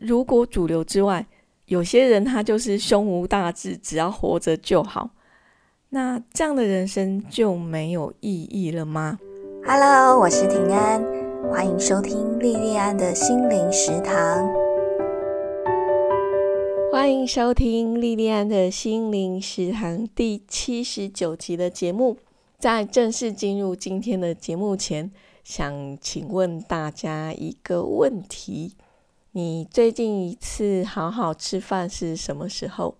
如果主流之外，有些人他就是胸无大志，只要活着就好，那这样的人生就没有意义了吗？Hello，我是平安，欢迎收听莉莉安的心灵食堂。欢迎收听莉莉安的心灵食堂第七十九集的节目。在正式进入今天的节目前，想请问大家一个问题：你最近一次好好吃饭是什么时候？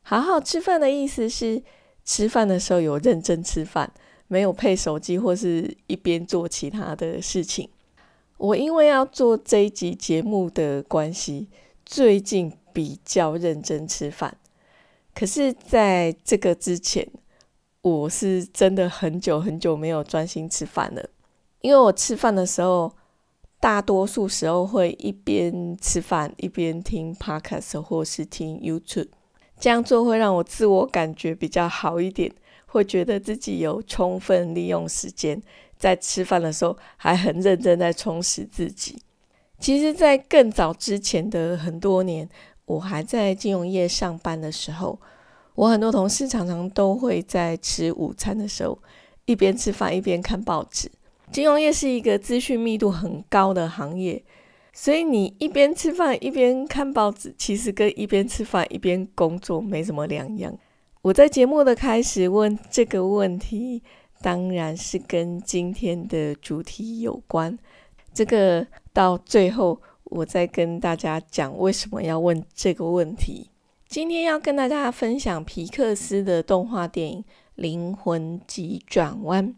好好吃饭的意思是吃饭的时候有认真吃饭，没有配手机或是一边做其他的事情。我因为要做这一集节目的关系，最近比较认真吃饭。可是在这个之前，我是真的很久很久没有专心吃饭了，因为我吃饭的时候，大多数时候会一边吃饭一边听 podcast 或是听 YouTube，这样做会让我自我感觉比较好一点，会觉得自己有充分利用时间，在吃饭的时候还很认真在充实自己。其实，在更早之前的很多年，我还在金融业上班的时候。我很多同事常常都会在吃午餐的时候一边吃饭一边看报纸。金融业是一个资讯密度很高的行业，所以你一边吃饭一边看报纸，其实跟一边吃饭一边工作没什么两样。我在节目的开始问这个问题，当然是跟今天的主题有关。这个到最后我再跟大家讲为什么要问这个问题。今天要跟大家分享皮克斯的动画电影《灵魂急转弯》。《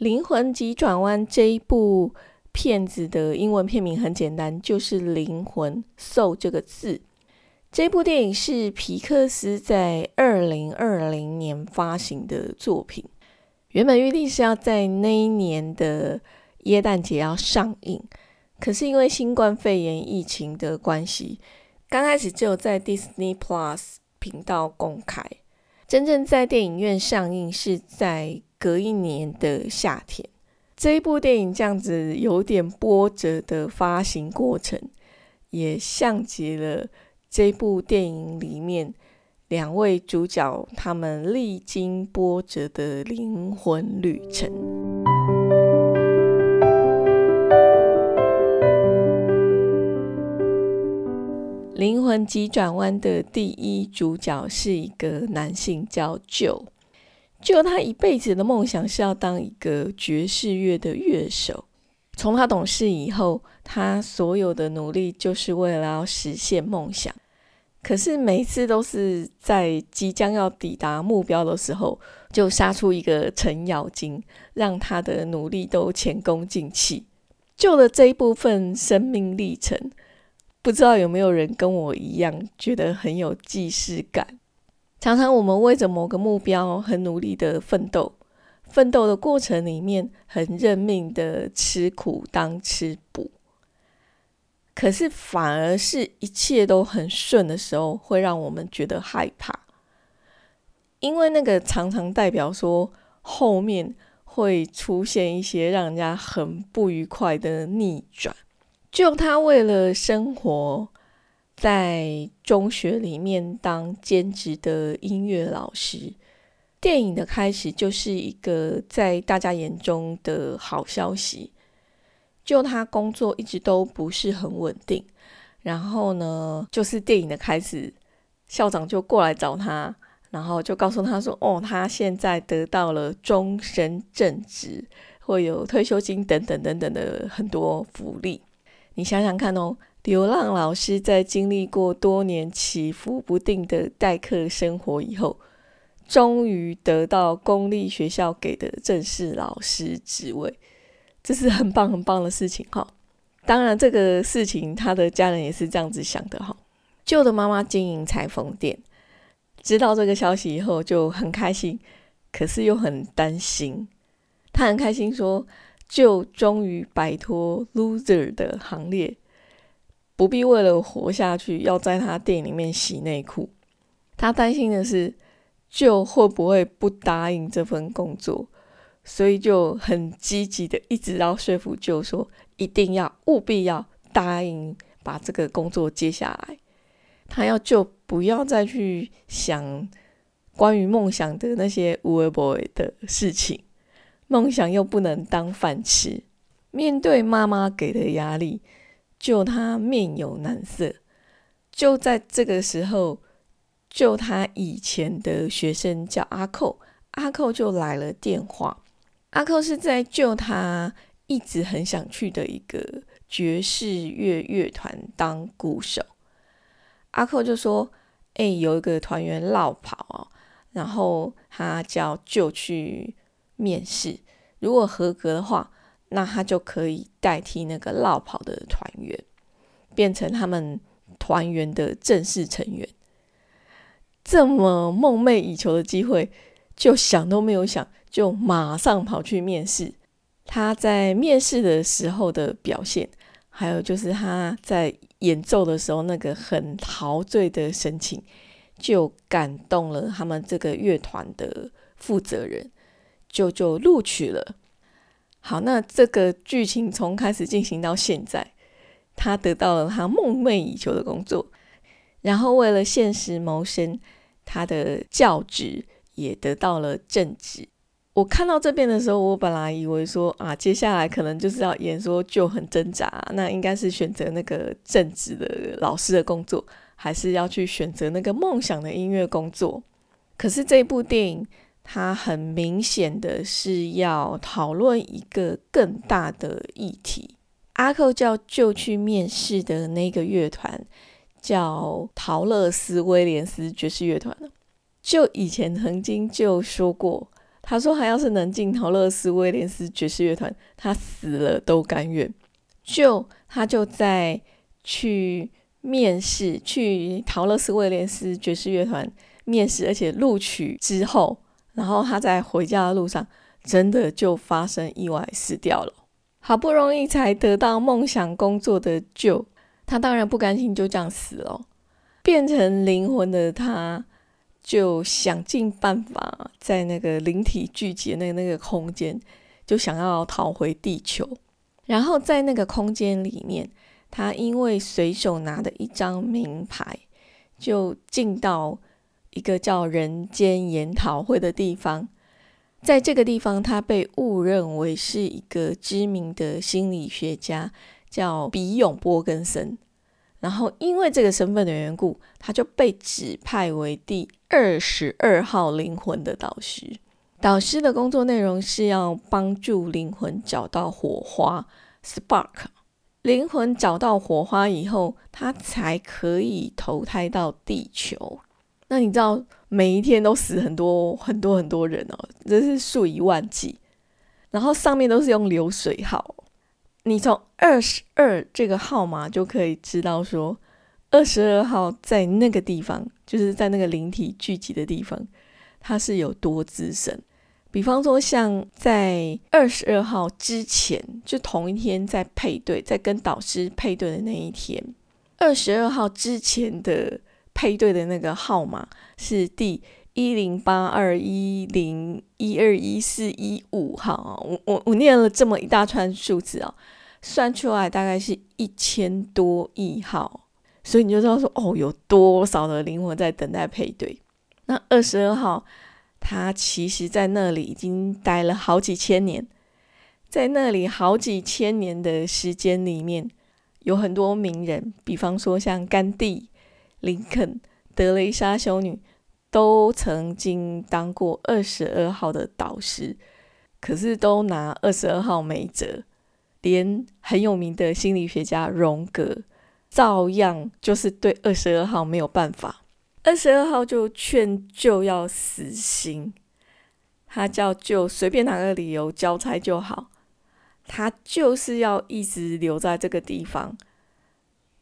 灵魂急转弯》这一部片子的英文片名很简单，就是“灵魂 ”（soul） 这个字。这部电影是皮克斯在二零二零年发行的作品，原本预定是要在那一年的耶诞节要上映，可是因为新冠肺炎疫情的关系。刚开始只有在 Disney Plus 频道公开，真正在电影院上映是在隔一年的夏天。这一部电影这样子有点波折的发行过程，也像极了这部电影里面两位主角他们历经波折的灵魂旅程。灵魂急转弯的第一主角是一个男性，叫 Joe。就他一辈子的梦想是要当一个爵士乐的乐手。从他懂事以后，他所有的努力就是为了要实现梦想。可是每次都是在即将要抵达目标的时候，就杀出一个程咬金，让他的努力都前功尽弃。救了这一部分生命历程。不知道有没有人跟我一样觉得很有既视感？常常我们为着某个目标很努力的奋斗，奋斗的过程里面很认命的吃苦当吃补，可是反而是一切都很顺的时候，会让我们觉得害怕，因为那个常常代表说后面会出现一些让人家很不愉快的逆转。就他为了生活，在中学里面当兼职的音乐老师。电影的开始就是一个在大家眼中的好消息。就他工作一直都不是很稳定，然后呢，就是电影的开始，校长就过来找他，然后就告诉他说：“哦，他现在得到了终身正职，会有退休金等等等等的很多福利。”你想想看哦，流浪老师在经历过多年起伏不定的代课生活以后，终于得到公立学校给的正式老师职位，这是很棒很棒的事情哈。当然，这个事情他的家人也是这样子想的哈。旧的妈妈经营裁缝店，知道这个消息以后就很开心，可是又很担心。他很开心说。就终于摆脱 loser 的行列，不必为了活下去要在他店里面洗内裤。他担心的是，就会不会不答应这份工作，所以就很积极的一直要说服就说一定要务必要答应把把这个工作接下来。他要就不要再去想关于梦想的那些无为 boy 的事情，梦想又不能当饭吃。面对妈妈给的压力，就他面有难色。就在这个时候，就他以前的学生叫阿寇，阿寇就来了电话。阿寇是在救他一直很想去的一个爵士乐乐团当鼓手。阿寇就说：“哎，有一个团员落跑哦，然后他叫就去面试，如果合格的话，那他就可以代替那个落跑的团员，变成他们团员的正式成员。这么梦寐以求的机会，就想都没有想，就马上跑去面试。他在面试的时候的表现，还有就是他在。”演奏的时候，那个很陶醉的神情，就感动了他们这个乐团的负责人，就就录取了。好，那这个剧情从开始进行到现在，他得到了他梦寐以求的工作，然后为了现实谋生，他的教职也得到了正职。我看到这边的时候，我本来以为说啊，接下来可能就是要演说就很挣扎，那应该是选择那个正职的老师的工作，还是要去选择那个梦想的音乐工作？可是这部电影它很明显的是要讨论一个更大的议题。阿寇叫就去面试的那个乐团叫陶乐斯威廉斯爵士乐团就以前曾经就说过。他说：“他要是能进陶乐斯威廉斯爵士乐团，他死了都甘愿。”就他就在去面试，去陶乐斯威廉斯爵士乐团面试，而且录取之后，然后他在回家的路上，真的就发生意外死掉了。好不容易才得到梦想工作的就，他当然不甘心就这样死了，变成灵魂的他。就想尽办法在那个灵体聚集的那那个空间，就想要逃回地球。然后在那个空间里面，他因为随手拿的一张名牌，就进到一个叫人间研讨会的地方。在这个地方，他被误认为是一个知名的心理学家，叫比永波根森。然后因为这个身份的缘故，他就被指派为第二十二号灵魂的导师。导师的工作内容是要帮助灵魂找到火花 （spark）。灵魂找到火花以后，他才可以投胎到地球。那你知道每一天都死很多很多很多人哦，这是数以万计。然后上面都是用流水号。你从二十二这个号码就可以知道，说二十二号在那个地方，就是在那个灵体聚集的地方，它是有多资深。比方说，像在二十二号之前，就同一天在配对，在跟导师配对的那一天，二十二号之前的配对的那个号码是第一零八二一零一二一四一五号。我我我念了这么一大串数字啊。算出来大概是一千多亿号，所以你就知道说哦，有多少的灵魂在等待配对。那二十二号，他其实在那里已经待了好几千年，在那里好几千年的时间里面，有很多名人，比方说像甘地、林肯、德雷莎修女，都曾经当过二十二号的导师，可是都拿二十二号没辙。连很有名的心理学家荣格，照样就是对二十二号没有办法。二十二号就劝就要死刑，他叫就随便哪个理由交差就好，他就是要一直留在这个地方，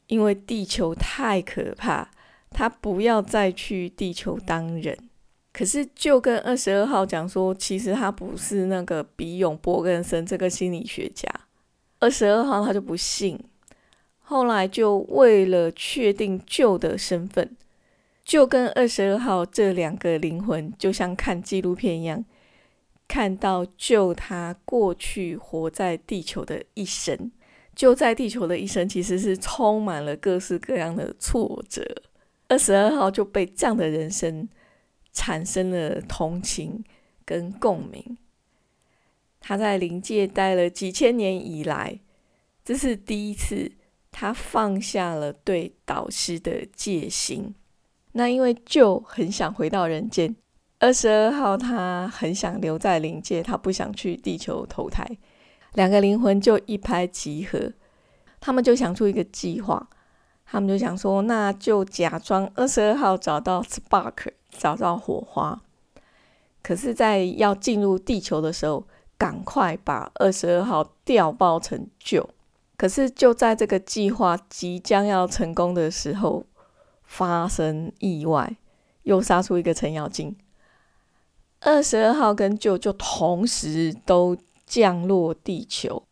因为地球太可怕，他不要再去地球当人。可是就跟二十二号讲说，其实他不是那个比永波根森这个心理学家。二十二号他就不信，后来就为了确定旧的身份，就跟二十二号这两个灵魂就像看纪录片一样，看到救他过去活在地球的一生，就在地球的一生其实是充满了各式各样的挫折。二十二号就被这样的人生产生了同情跟共鸣。他在灵界待了几千年以来，这是第一次他放下了对导师的戒心。那因为就很想回到人间，二十二号他很想留在灵界，他不想去地球投胎。两个灵魂就一拍即合，他们就想出一个计划。他们就想说，那就假装二十二号找到 spark，找到火花。可是，在要进入地球的时候，赶快把二十二号调包成旧。可是就在这个计划即将要成功的时候，发生意外，又杀出一个程咬金。二十二号跟旧就同时都降落地球。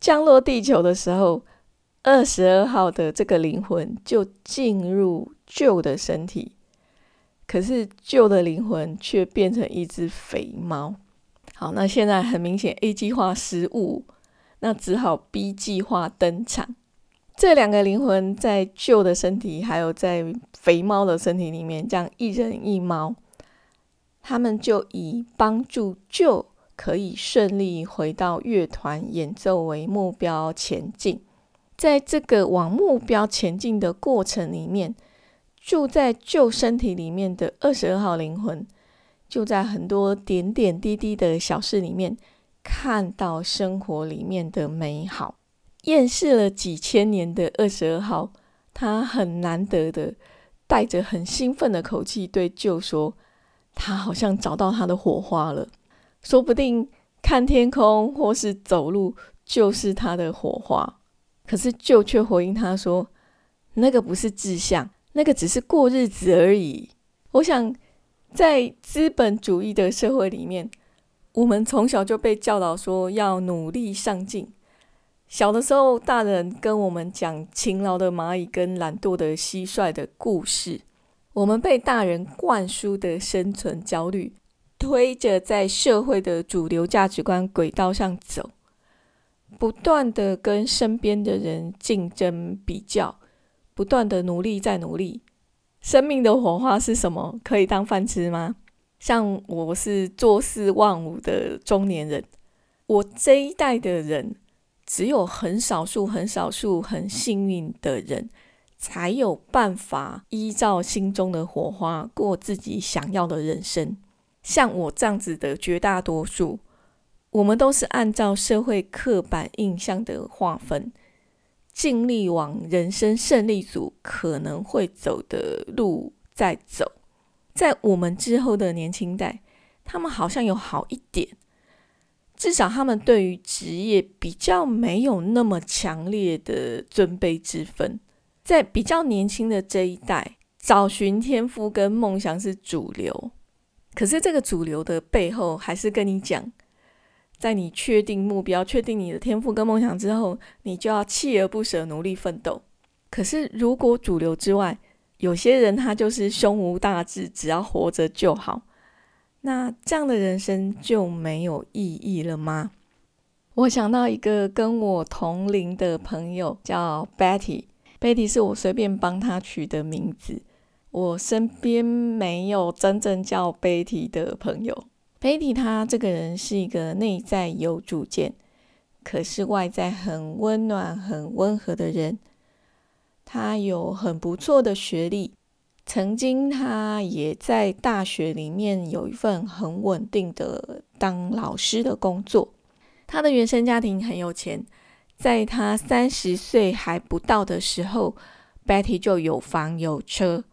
降落地球的时候。二十二号的这个灵魂就进入旧的身体，可是旧的灵魂却变成一只肥猫。好，那现在很明显 A 计划失误，那只好 B 计划登场。这两个灵魂在旧的身体，还有在肥猫的身体里面，这样一人一猫，他们就以帮助旧可以顺利回到乐团演奏为目标前进。在这个往目标前进的过程里面，住在旧身体里面的二十二号灵魂，就在很多点点滴滴的小事里面，看到生活里面的美好。厌世了几千年的二十二号，他很难得的带着很兴奋的口气对旧说：“他好像找到他的火花了，说不定看天空或是走路就是他的火花。”可是舅却回应他说：“那个不是志向，那个只是过日子而已。”我想，在资本主义的社会里面，我们从小就被教导说要努力上进。小的时候，大人跟我们讲勤劳的蚂蚁跟懒惰的蟋蟀的故事，我们被大人灌输的生存焦虑，推着在社会的主流价值观轨道上走。不断的跟身边的人竞争比较，不断的努力再努力。生命的火花是什么？可以当饭吃吗？像我是坐四忘五的中年人，我这一代的人，只有很少数、很少数很幸运的人，才有办法依照心中的火花过自己想要的人生。像我这样子的绝大多数。我们都是按照社会刻板印象的划分，尽力往人生胜利组可能会走的路在走。在我们之后的年轻代，他们好像有好一点，至少他们对于职业比较没有那么强烈的尊卑之分。在比较年轻的这一代，找寻天赋跟梦想是主流，可是这个主流的背后，还是跟你讲。在你确定目标、确定你的天赋跟梦想之后，你就要锲而不舍、努力奋斗。可是，如果主流之外有些人他就是胸无大志，只要活着就好，那这样的人生就没有意义了吗？我想到一个跟我同龄的朋友叫 Betty，Betty 是我随便帮他取的名字。我身边没有真正叫 Betty 的朋友。Betty 他这个人是一个内在有主见，可是外在很温暖、很温和的人。他有很不错的学历，曾经他也在大学里面有一份很稳定的当老师的工作。他的原生家庭很有钱，在他三十岁还不到的时候，Betty 就有房有车。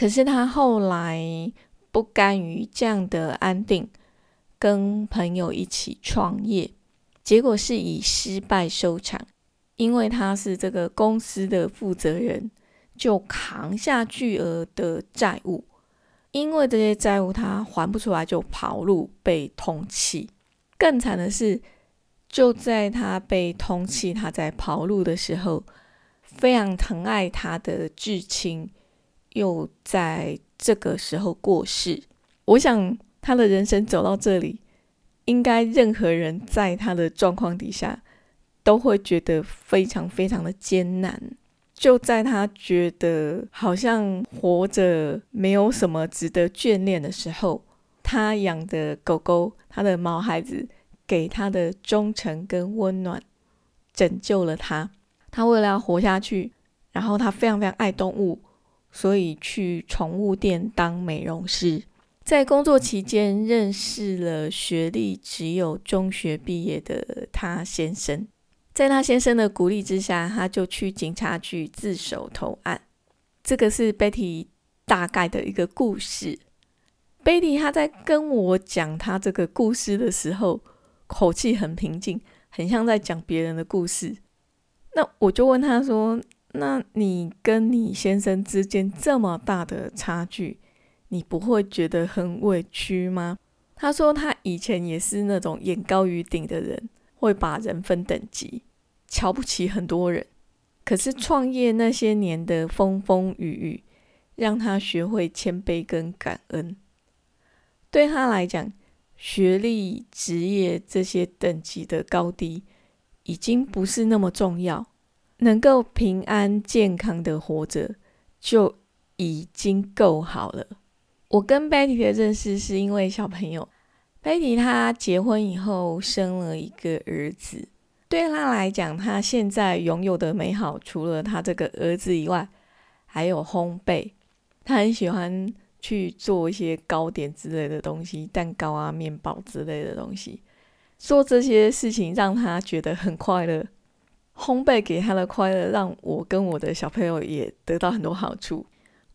可是他后来不甘于这样的安定。跟朋友一起创业，结果是以失败收场。因为他是这个公司的负责人，就扛下巨额的债务。因为这些债务他还不出来，就跑路被通缉。更惨的是，就在他被通缉、他在跑路的时候，非常疼爱他的至亲又在这个时候过世。我想。他的人生走到这里，应该任何人在他的状况底下，都会觉得非常非常的艰难。就在他觉得好像活着没有什么值得眷恋的时候，他养的狗狗，他的毛孩子，给他的忠诚跟温暖，拯救了他。他为了要活下去，然后他非常非常爱动物，所以去宠物店当美容师。在工作期间，认识了学历只有中学毕业的他先生。在他先生的鼓励之下，他就去警察局自首投案。这个是 Betty 大概的一个故事。Betty 他在跟我讲他这个故事的时候，口气很平静，很像在讲别人的故事。那我就问他说：“那你跟你先生之间这么大的差距，你不会觉得很委屈吗？”他说他以前也是那种眼高于顶的人。会把人分等级，瞧不起很多人。可是创业那些年的风风雨雨，让他学会谦卑跟感恩。对他来讲，学历、职业这些等级的高低，已经不是那么重要。能够平安健康的活着，就已经够好了。我跟 Betty 的认识是因为小朋友。Betty，她结婚以后生了一个儿子，对她来讲，她现在拥有的美好，除了她这个儿子以外，还有烘焙。她很喜欢去做一些糕点之类的东西，蛋糕啊、面包之类的东西。做这些事情让她觉得很快乐。烘焙给他的快乐，让我跟我的小朋友也得到很多好处。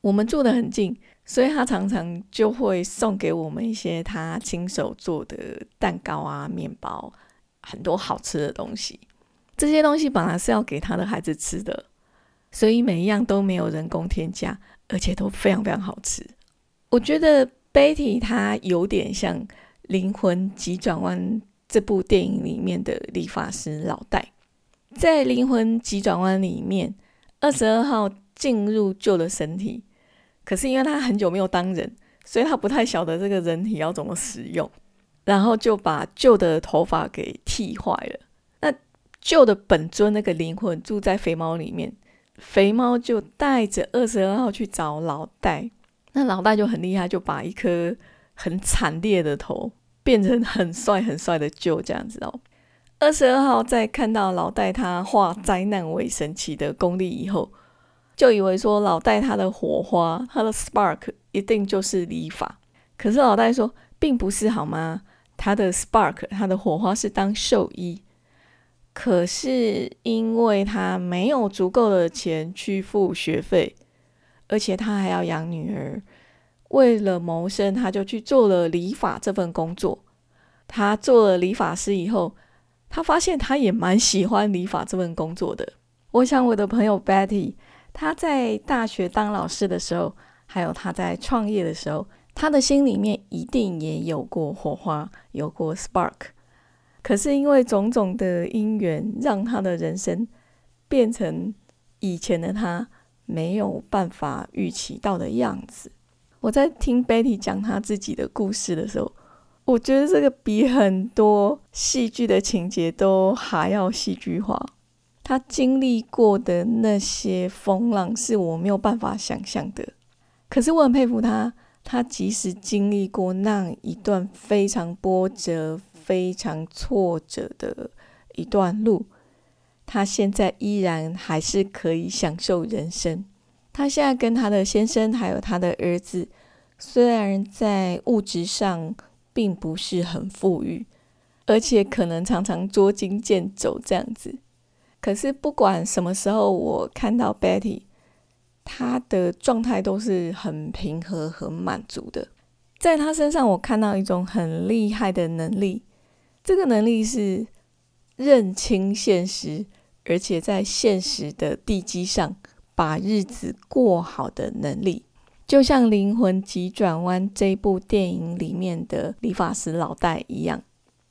我们住得很近。所以他常常就会送给我们一些他亲手做的蛋糕啊、面包，很多好吃的东西。这些东西本来是要给他的孩子吃的，所以每一样都没有人工添加，而且都非常非常好吃。我觉得 Betty 他有点像《灵魂急转弯》这部电影里面的理发师老戴。在《灵魂急转弯》里面，二十二号进入旧的身体。可是因为他很久没有当人，所以他不太晓得这个人体要怎么使用，然后就把旧的头发给剃坏了。那旧的本尊那个灵魂住在肥猫里面，肥猫就带着二十二号去找老戴。那老戴就很厉害，就把一颗很惨烈的头变成很帅很帅的旧这样子哦。二十二号在看到老戴他化灾难为神奇的功力以后。就以为说老戴他的火花，他的 spark 一定就是理发，可是老戴说并不是好吗？他的 spark，他的火花是当兽医，可是因为他没有足够的钱去付学费，而且他还要养女儿，为了谋生，他就去做了理发这份工作。他做了理发师以后，他发现他也蛮喜欢理发这份工作的。我想我的朋友 Betty。他在大学当老师的时候，还有他在创业的时候，他的心里面一定也有过火花，有过 spark。可是因为种种的因缘，让他的人生变成以前的他没有办法预期到的样子。我在听 Betty 讲他自己的故事的时候，我觉得这个比很多戏剧的情节都还要戏剧化。他经历过的那些风浪是我没有办法想象的，可是我很佩服他。他即使经历过那一段非常波折、非常挫折的一段路，他现在依然还是可以享受人生。他现在跟他的先生还有他的儿子，虽然在物质上并不是很富裕，而且可能常常捉襟见肘这样子。可是不管什么时候，我看到 Betty，她的状态都是很平和、很满足的。在她身上，我看到一种很厉害的能力。这个能力是认清现实，而且在现实的地基上把日子过好的能力。就像《灵魂急转弯》这部电影里面的理发师老戴一样。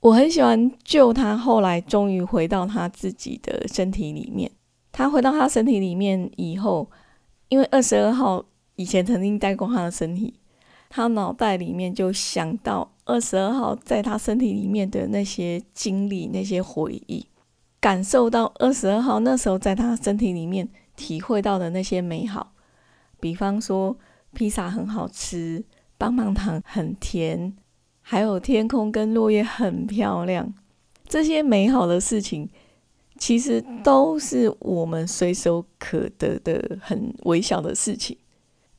我很喜欢救他，后来终于回到他自己的身体里面。他回到他身体里面以后，因为二十二号以前曾经待过他的身体，他脑袋里面就想到二十二号在他身体里面的那些经历、那些回忆。感受到二十二号那时候在他身体里面体会到的那些美好，比方说披萨很好吃，棒棒糖很甜，还有天空跟落叶很漂亮，这些美好的事情。其实都是我们随手可得的很微小的事情，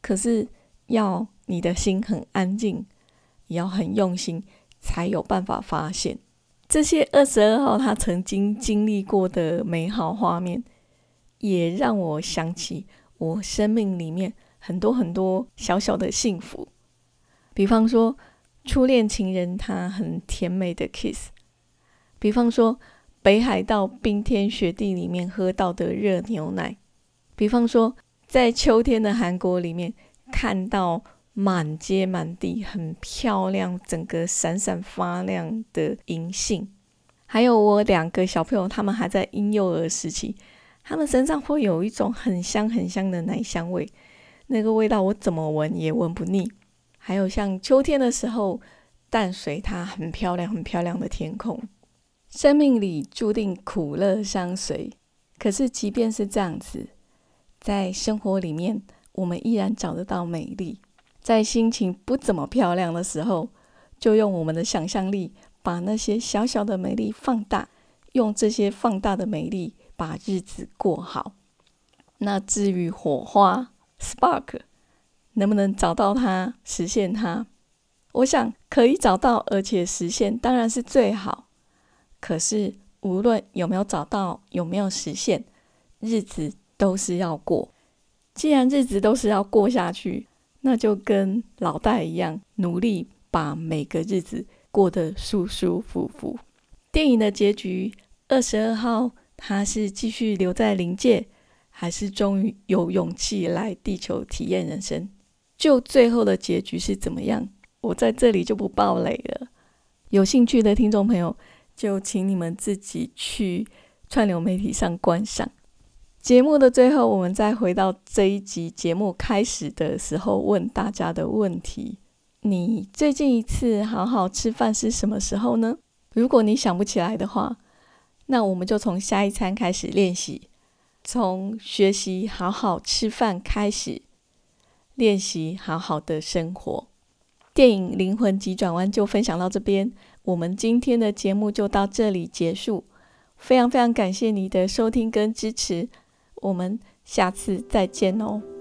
可是要你的心很安静，也要很用心，才有办法发现这些二十二号他曾经经历过的美好画面，也让我想起我生命里面很多很多小小的幸福，比方说初恋情人他很甜美的 kiss，比方说。北海道冰天雪地里面喝到的热牛奶，比方说在秋天的韩国里面看到满街满地很漂亮、整个闪闪发亮的银杏，还有我两个小朋友，他们还在婴幼儿时期，他们身上会有一种很香很香的奶香味，那个味道我怎么闻也闻不腻。还有像秋天的时候，淡水它很漂亮、很漂亮的天空。生命里注定苦乐相随，可是即便是这样子，在生活里面，我们依然找得到美丽。在心情不怎么漂亮的时候，就用我们的想象力，把那些小小的美丽放大，用这些放大的美丽把日子过好。那至于火花 （spark） 能不能找到它、实现它，我想可以找到，而且实现，当然是最好。可是，无论有没有找到，有没有实现，日子都是要过。既然日子都是要过下去，那就跟老戴一样，努力把每个日子过得舒舒服服。电影的结局，二十二号他是继续留在灵界，还是终于有勇气来地球体验人生？就最后的结局是怎么样？我在这里就不爆雷了。有兴趣的听众朋友。就请你们自己去串流媒体上观赏。节目的最后，我们再回到这一集节目开始的时候问大家的问题：你最近一次好好吃饭是什么时候呢？如果你想不起来的话，那我们就从下一餐开始练习，从学习好好吃饭开始，练习好好的生活。电影《灵魂急转弯》就分享到这边。我们今天的节目就到这里结束，非常非常感谢你的收听跟支持，我们下次再见哦。